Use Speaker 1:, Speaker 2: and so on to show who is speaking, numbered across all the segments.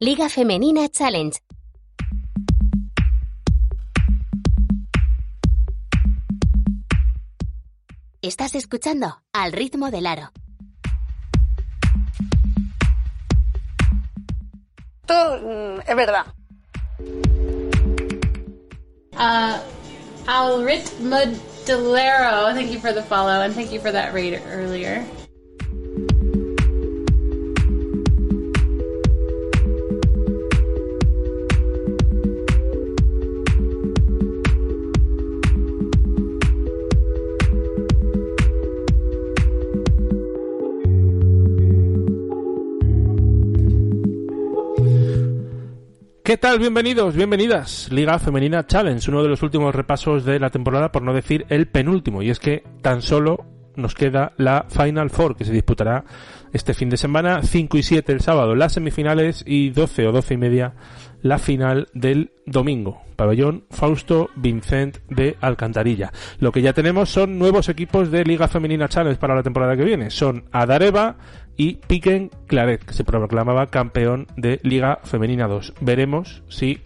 Speaker 1: Liga Femenina Challenge. Estás escuchando al ritmo del aro.
Speaker 2: Esto mm, es verdad.
Speaker 3: Uh, Alrit Modellero, thank you for the follow and thank you for that raid earlier.
Speaker 4: ¿Qué tal? Bienvenidos, bienvenidas. Liga Femenina Challenge, uno de los últimos repasos de la temporada, por no decir el penúltimo. Y es que tan solo nos queda la Final Four, que se disputará este fin de semana, 5 y 7 el sábado, las semifinales y 12 o 12 y media la final del domingo. Pabellón Fausto Vincent de Alcantarilla. Lo que ya tenemos son nuevos equipos de Liga Femenina Challenge para la temporada que viene. Son Adareva y Piquen Claret, que se proclamaba campeón de Liga Femenina 2. Veremos si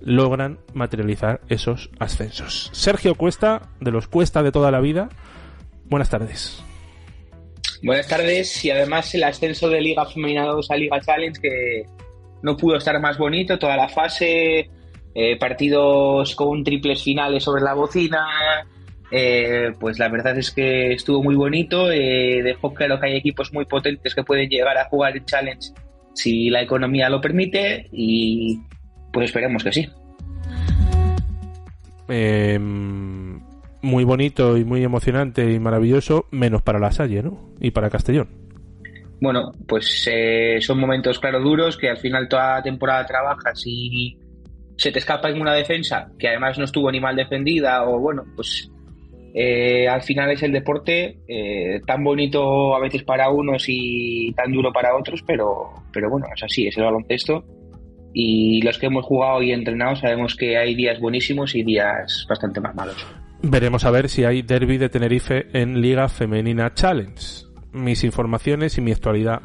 Speaker 4: logran materializar esos ascensos. Sergio Cuesta, de los Cuesta de toda la vida. Buenas tardes.
Speaker 5: Buenas tardes y además el ascenso de Liga Femenina 2 a Liga Challenge que no pudo estar más bonito, toda la fase, eh, partidos con triples finales sobre la bocina, eh, pues la verdad es que estuvo muy bonito, eh, dejó claro que hay equipos muy potentes que pueden llegar a jugar el Challenge si la economía lo permite y pues esperemos que sí.
Speaker 4: Em, muy bonito y muy emocionante y maravilloso, menos para la Salle, ¿no? Y para Castellón.
Speaker 5: Bueno, pues eh, son momentos, claro, duros que al final toda la temporada trabajas y se te escapa en una defensa que además no estuvo ni mal defendida o bueno, pues eh, al final es el deporte eh, tan bonito a veces para unos y tan duro para otros, pero, pero bueno, es así, es el baloncesto. Y los que hemos jugado y entrenado sabemos que hay días buenísimos y días bastante más malos.
Speaker 4: Veremos a ver si hay derby de Tenerife en Liga Femenina Challenge. Mis informaciones y mi actualidad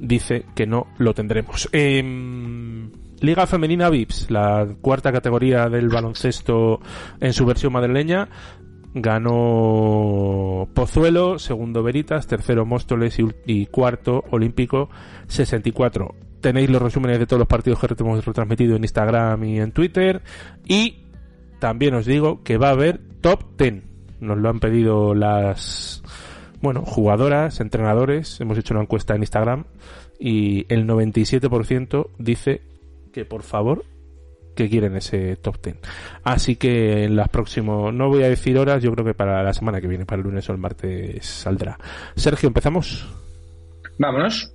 Speaker 4: dice que no lo tendremos. Em, Liga Femenina VIPS, la cuarta categoría del baloncesto en su versión madrileña, ganó Pozuelo, segundo Veritas, tercero Móstoles y, cuarto Olímpico 64. Tenéis los resúmenes de todos los partidos que hemos retransmitido en Instagram y en Twitter. Y también os digo que va a haber top 10. Nos lo han pedido las bueno, jugadoras, entrenadores. Hemos hecho una encuesta en Instagram y el 97% dice que por favor que quieren ese top 10. Así que en las próximas, no voy a decir horas, yo creo que para la semana que viene, para el lunes o el martes saldrá. Sergio, ¿empezamos?
Speaker 5: Vámonos.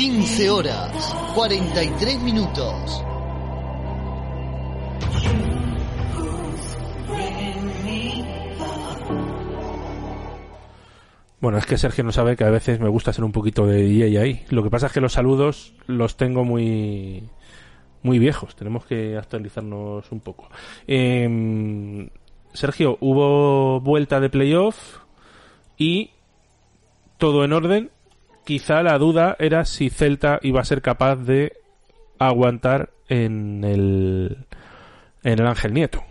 Speaker 6: 15 horas, 43 minutos.
Speaker 4: Bueno, es que Sergio no sabe que a veces me gusta ser un poquito de DJ ahí. Lo que pasa es que los saludos los tengo muy muy viejos. Tenemos que actualizarnos un poco. Em, Sergio, hubo vuelta de playoff y todo en orden. Quizá la duda era si Celta iba a ser capaz de aguantar en el en el Ángel Nieto.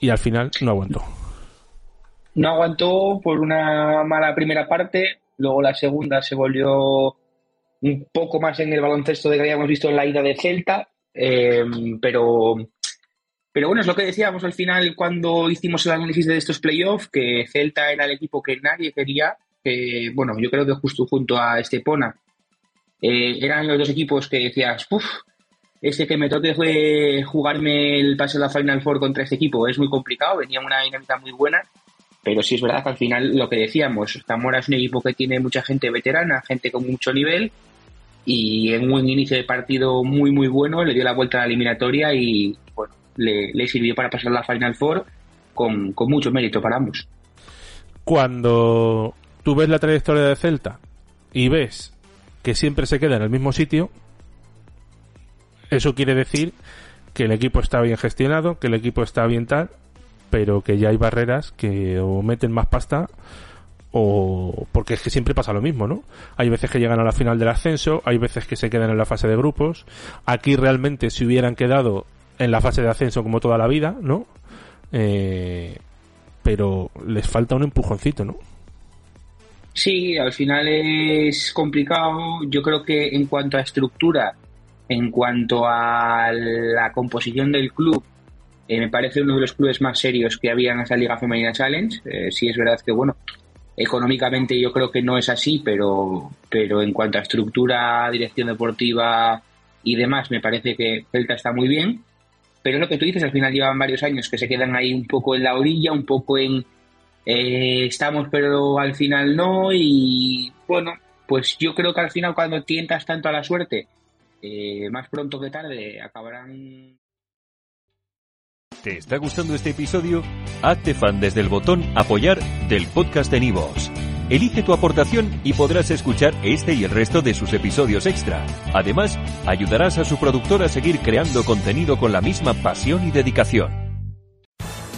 Speaker 4: Y al final no aguantó.
Speaker 5: No aguantó por una mala primera parte, luego la segunda se volvió un poco más en el baloncesto de que habíamos visto en la ida de Celta, eh, pero, pero bueno, es lo que decíamos al final cuando hicimos el análisis de estos playoffs, que Celta era el equipo que nadie quería, que bueno, yo creo que justo junto a Estepona eh, eran los dos equipos que decías, uff, este que me toque jugarme el pase de la Final Four contra este equipo es muy complicado, venía una dinámica muy buena pero sí es verdad que al final lo que decíamos, Zamora es un equipo que tiene mucha gente veterana, gente con mucho nivel y en un inicio de partido muy muy bueno le dio la vuelta a la eliminatoria y bueno, le, sirvió para pasar la Final Four con, con mucho mérito para ambos.
Speaker 4: Cuando tú ves la trayectoria de Celta y ves que siempre se queda en el mismo sitio, eso quiere decir que el equipo está bien gestionado, que el equipo está bien tal, pero que ya hay barreras que o meten más pasta o porque es que siempre pasa lo mismo, ¿no? Hay veces que llegan a la final del ascenso, hay veces que se quedan en la fase de grupos. Aquí realmente se hubieran quedado en la fase de ascenso como toda la vida, ¿no? Eh, pero les falta un empujoncito, ¿no?
Speaker 5: Sí, al final es complicado. Yo creo que en cuanto a estructura, en cuanto a la composición del club, eh, me parece uno de los clubes más serios que había en esa Liga Femenina Challenge. Eh, sí es verdad que, bueno, económicamente yo creo que no es así, pero, pero en cuanto a estructura, dirección deportiva y demás, me parece que Celta está muy bien. Pero lo que tú dices, al final llevan varios años que se quedan ahí un poco en la orilla, un poco en eh, estamos pero al final no y bueno, pues yo creo que al final cuando tientas tanto a la suerte, más pronto que tarde acabarán
Speaker 7: ¿Te está gustando este episodio? Hazte fan desde el botón Apoyar del podcast de Nivos. Elige tu aportación y podrás escuchar este y el resto de sus episodios extra. Además, ayudarás a su productor a seguir creando contenido con la misma pasión y dedicación.